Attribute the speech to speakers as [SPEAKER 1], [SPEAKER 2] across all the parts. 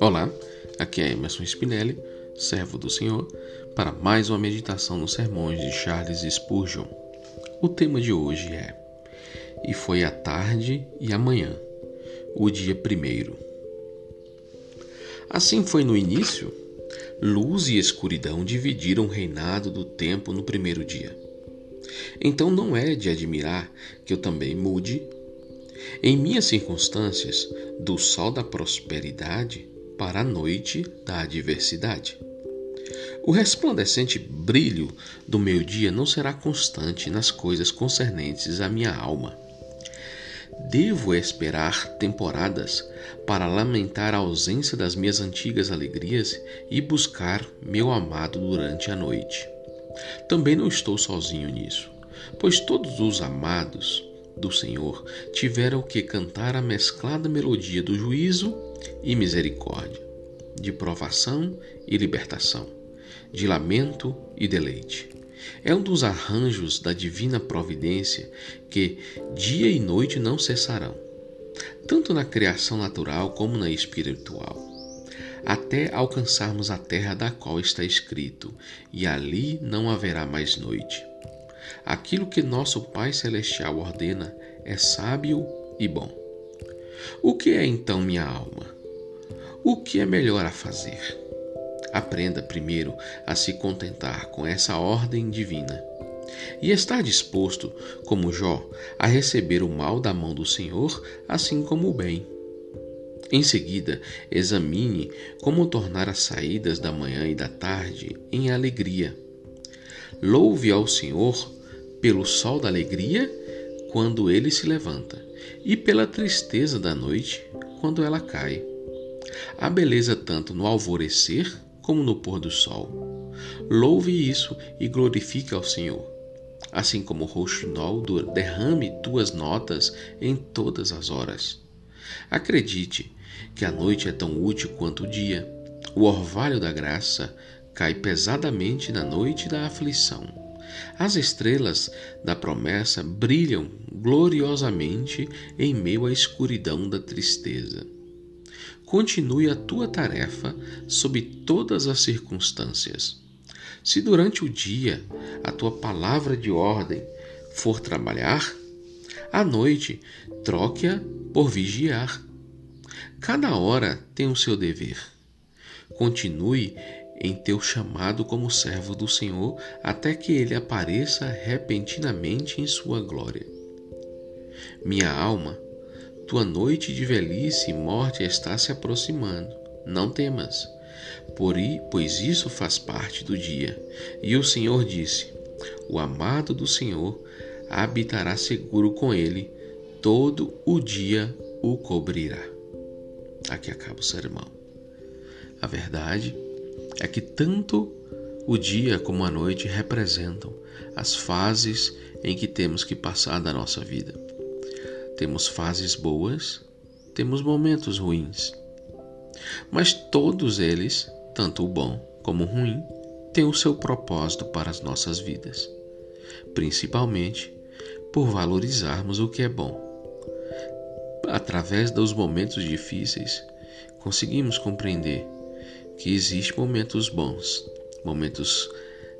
[SPEAKER 1] Olá, aqui é Emerson Spinelli, servo do Senhor, para mais uma meditação nos sermões de Charles Spurgeon. O tema de hoje é E foi a tarde e a manhã, o dia primeiro. Assim foi no início, luz e escuridão dividiram o reinado do tempo no primeiro dia. Então não é de admirar que eu também mude. Em minhas circunstâncias, do sol da prosperidade para a noite da adversidade. O resplandecente brilho do meu dia não será constante nas coisas concernentes à minha alma. Devo esperar temporadas para lamentar a ausência das minhas antigas alegrias e buscar meu amado durante a noite. Também não estou sozinho nisso, pois todos os amados do Senhor tiveram que cantar a mesclada melodia do juízo e misericórdia, de provação e libertação, de lamento e deleite. É um dos arranjos da divina providência que dia e noite não cessarão, tanto na criação natural como na espiritual, até alcançarmos a terra da qual está escrito: e ali não haverá mais noite. Aquilo que nosso Pai Celestial ordena é sábio e bom. O que é então minha alma? O que é melhor a fazer? Aprenda primeiro a se contentar com essa ordem divina e estar disposto, como Jó, a receber o mal da mão do Senhor, assim como o bem. Em seguida, examine como tornar as saídas da manhã e da tarde em alegria. Louve ao Senhor pelo sol da alegria quando ele se levanta, e pela tristeza da noite quando ela cai. Há beleza tanto no alvorecer como no pôr do sol. Louve isso e glorifique ao Senhor. Assim como o roxinol derrame tuas notas em todas as horas. Acredite que a noite é tão útil quanto o dia. O orvalho da graça cai pesadamente na noite da aflição. As estrelas da promessa brilham gloriosamente em meio à escuridão da tristeza continue a tua tarefa sob todas as circunstâncias. Se durante o dia a tua palavra de ordem for trabalhar, à noite troque-a por vigiar. Cada hora tem o seu dever. Continue em teu chamado como servo do Senhor até que ele apareça repentinamente em sua glória. Minha alma tua noite de velhice e morte está se aproximando. Não temas, pois isso faz parte do dia. E o Senhor disse: O amado do Senhor habitará seguro com ele, todo o dia o cobrirá. Aqui acaba o sermão. A verdade é que tanto o dia como a noite representam as fases em que temos que passar da nossa vida. Temos fases boas, temos momentos ruins. Mas todos eles, tanto o bom como o ruim, têm o seu propósito para as nossas vidas, principalmente por valorizarmos o que é bom. Através dos momentos difíceis, conseguimos compreender que existem momentos bons, momentos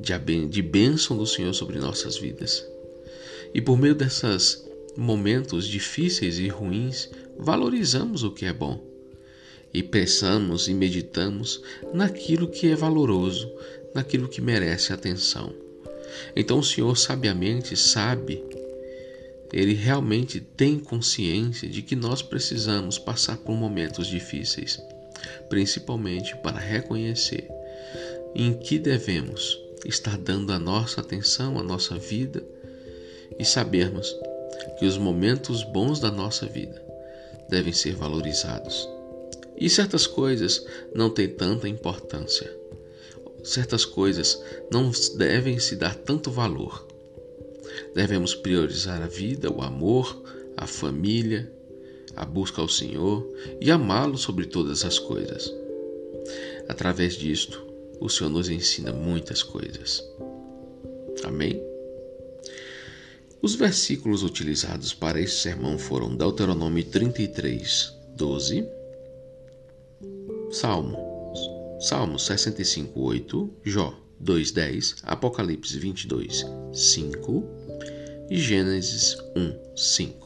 [SPEAKER 1] de bênção do Senhor sobre nossas vidas. E por meio dessas momentos difíceis e ruins, valorizamos o que é bom e pensamos e meditamos naquilo que é valoroso, naquilo que merece atenção. Então o Senhor sabiamente sabe, ele realmente tem consciência de que nós precisamos passar por momentos difíceis, principalmente para reconhecer em que devemos estar dando a nossa atenção, a nossa vida e sabermos que os momentos bons da nossa vida devem ser valorizados. E certas coisas não têm tanta importância. Certas coisas não devem se dar tanto valor. Devemos priorizar a vida, o amor, a família, a busca ao Senhor e amá-lo sobre todas as coisas. Através disto, o Senhor nos ensina muitas coisas. Amém? Os versículos utilizados para esse sermão foram Deuteronômio 33, 12, Salmo, Salmo 65, 8, Jó 2, 10, Apocalipse 22, 5 e Gênesis 1, 5.